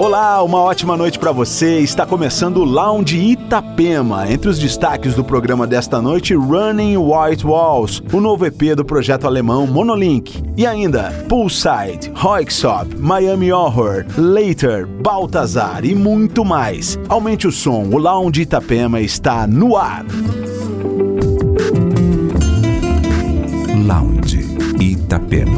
Olá, uma ótima noite para você. Está começando o Lounge Itapema. Entre os destaques do programa desta noite, Running White Walls, o novo EP do projeto alemão Monolink. E ainda, Poolside, Hoixop, Miami Horror, Later, Baltazar e muito mais. Aumente o som, o Lounge Itapema está no ar. Lounge Itapema.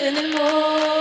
Anymore.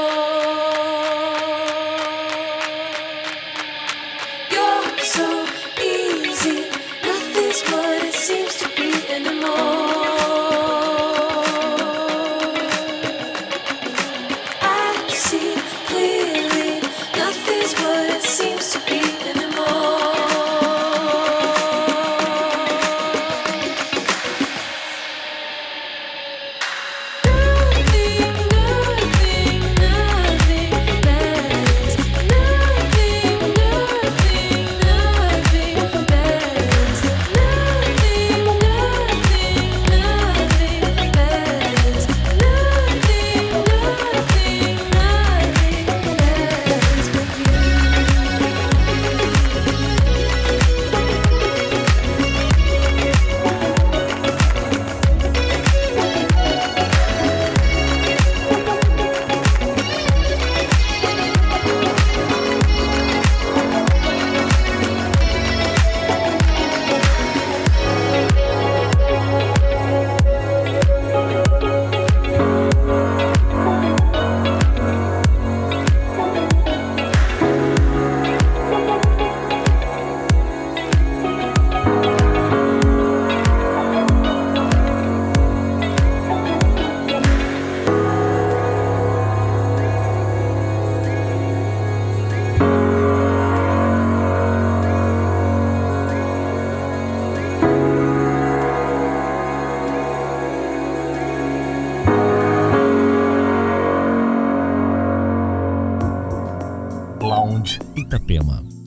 Itapema.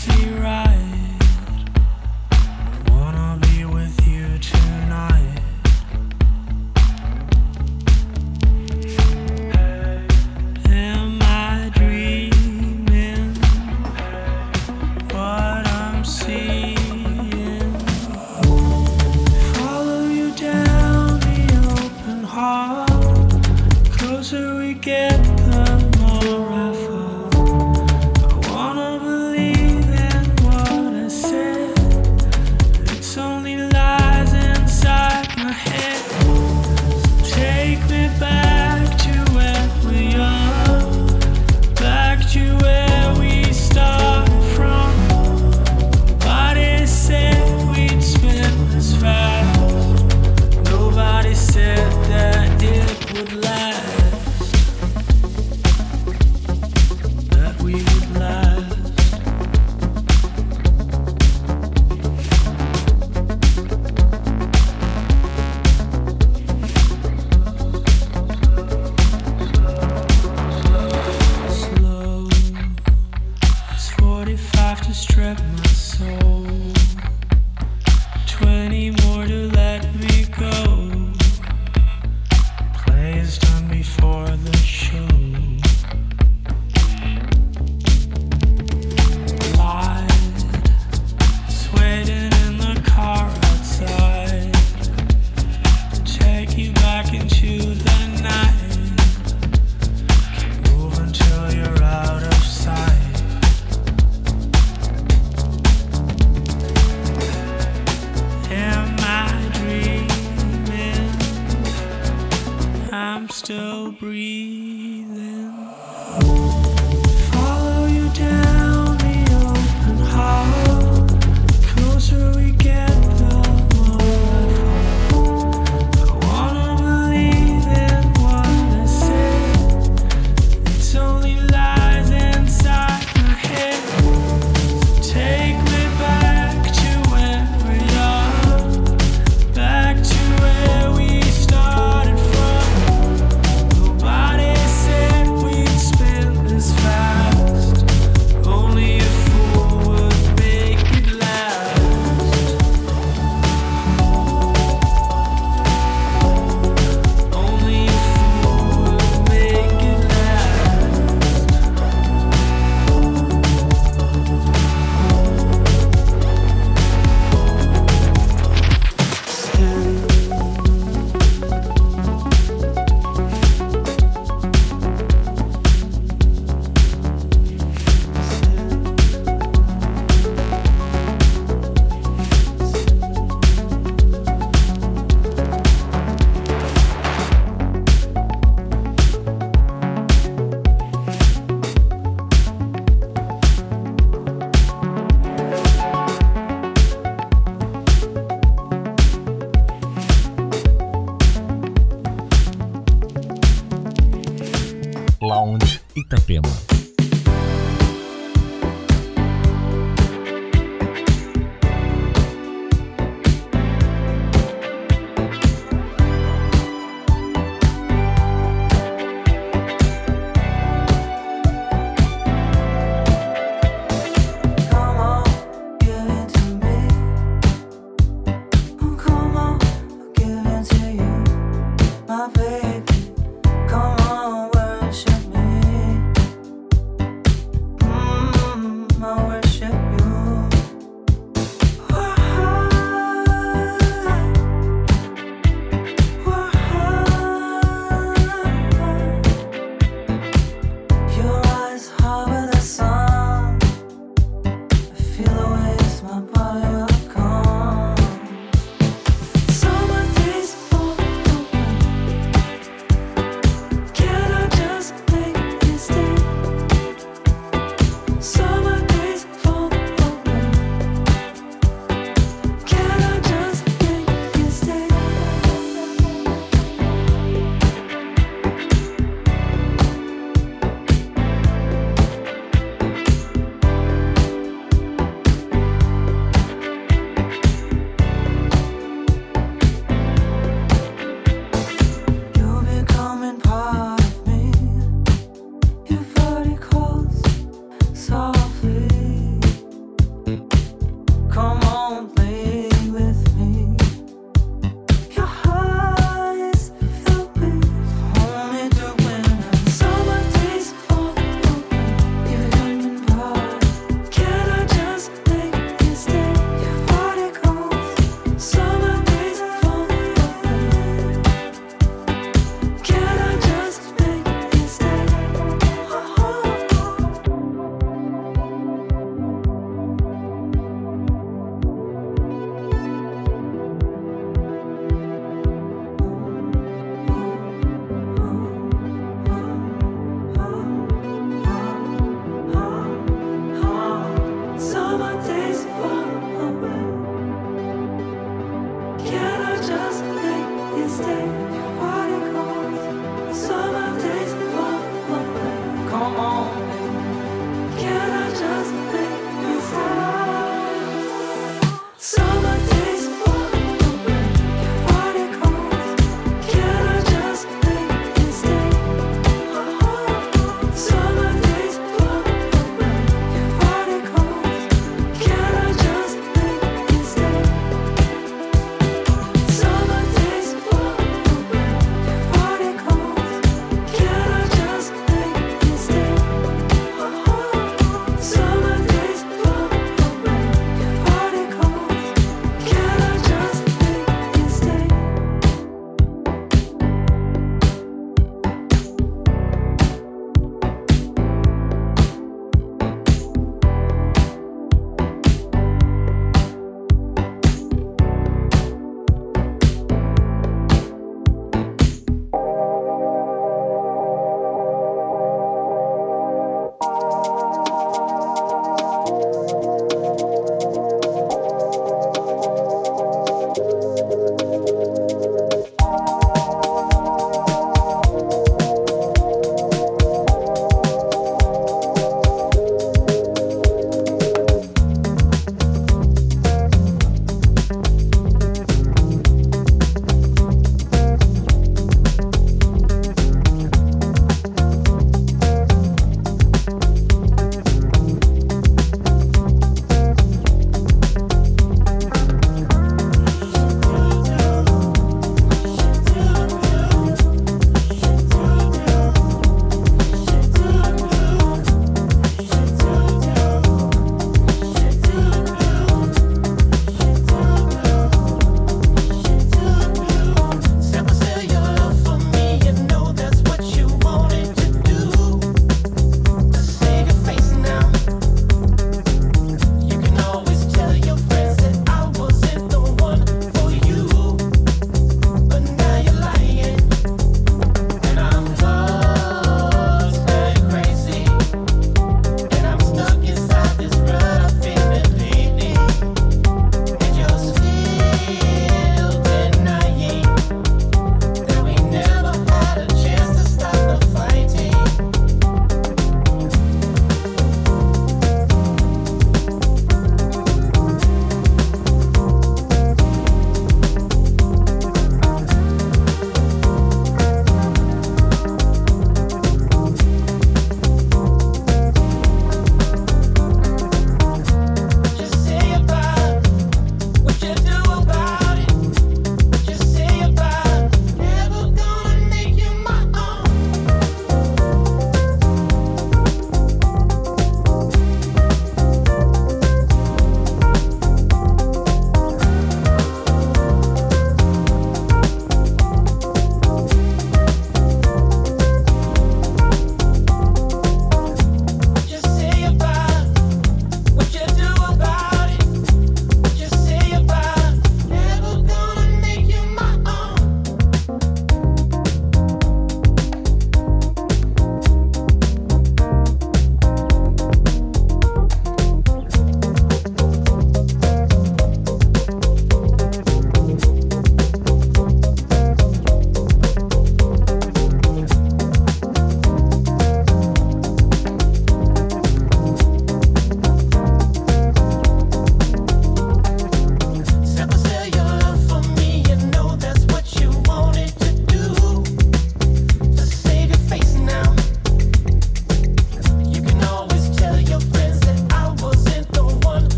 Taxi ride. Still breathing.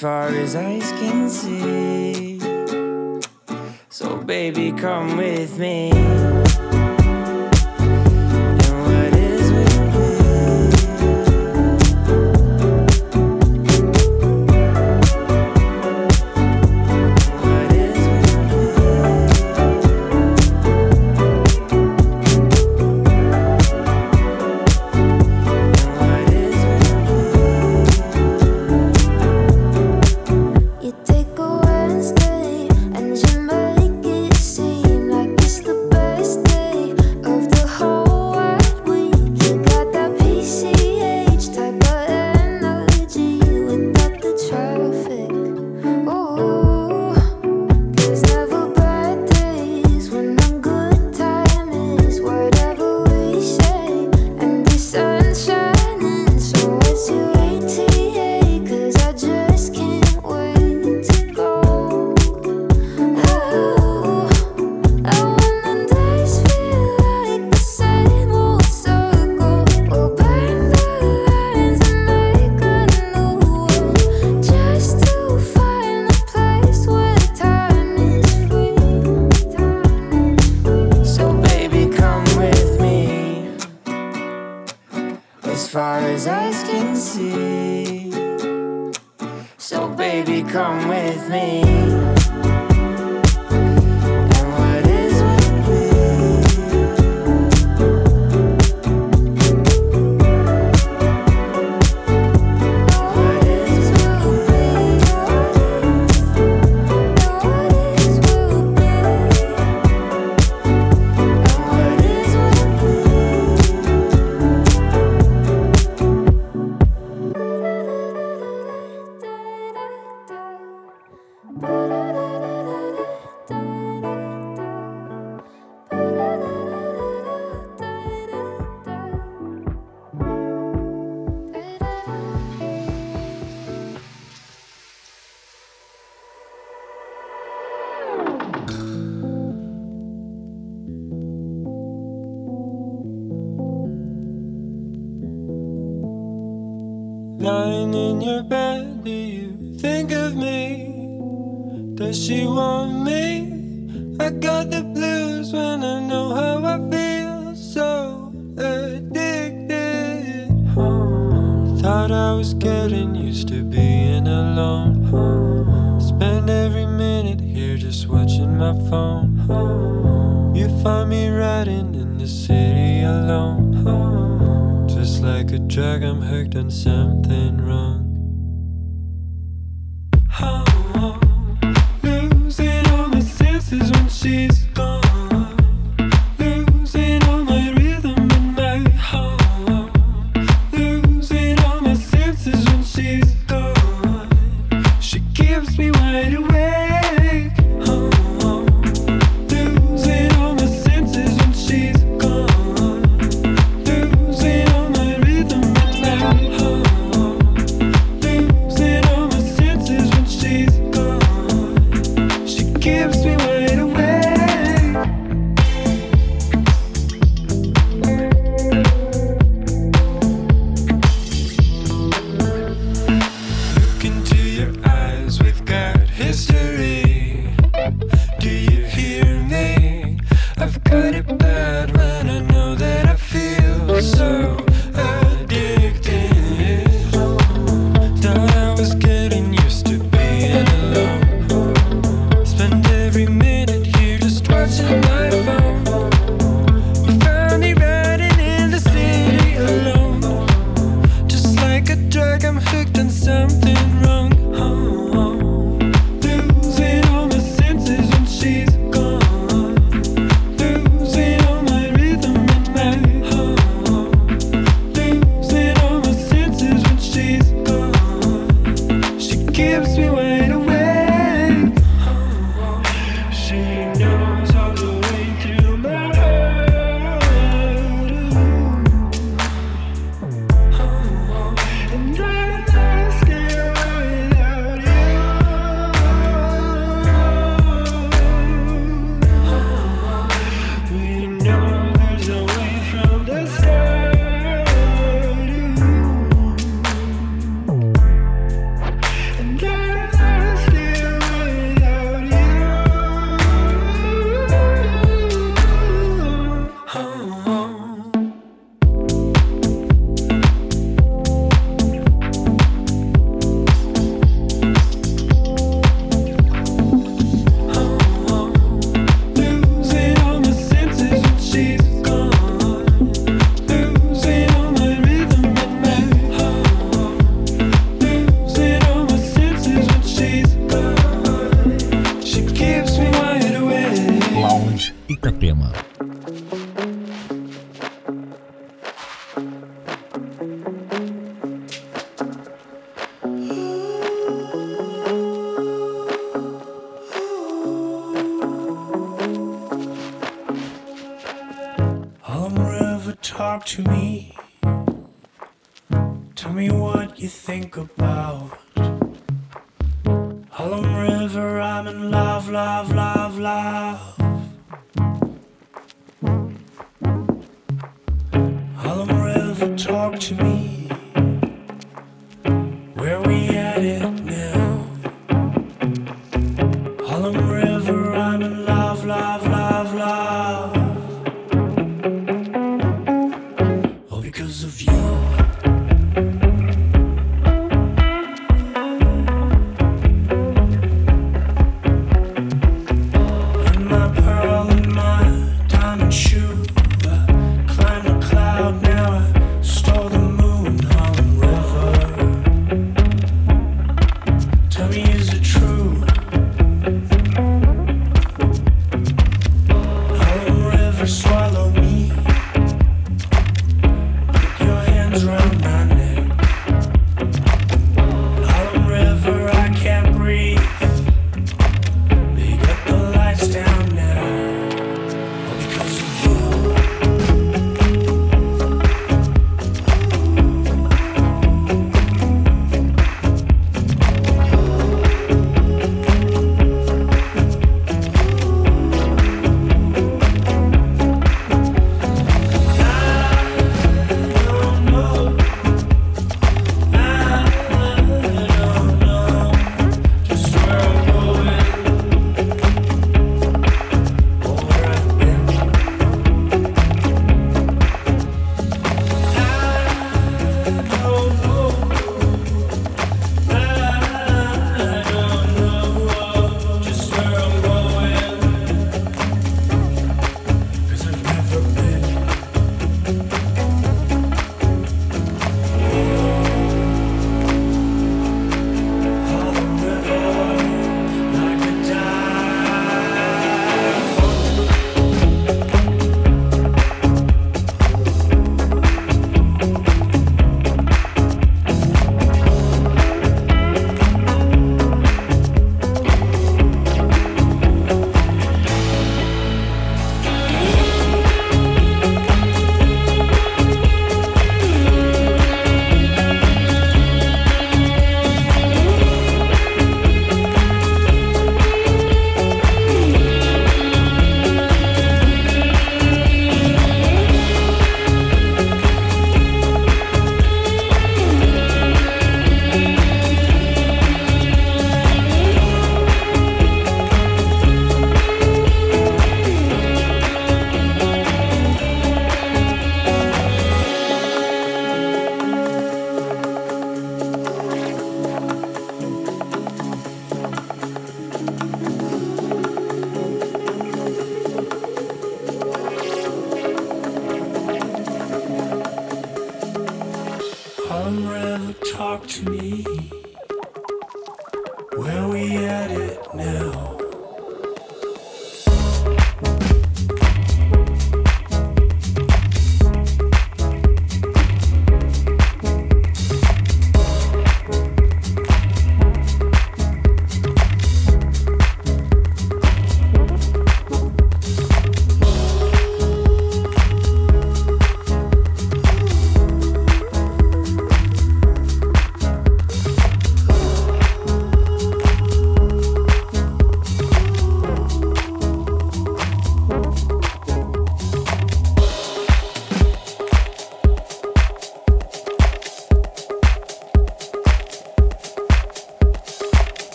far as eyes can see. So, baby, come with me. phone. You find me riding in the city alone. Just like a drug, I'm hooked on something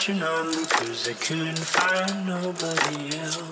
digging out your number cause I couldn't find nobody else.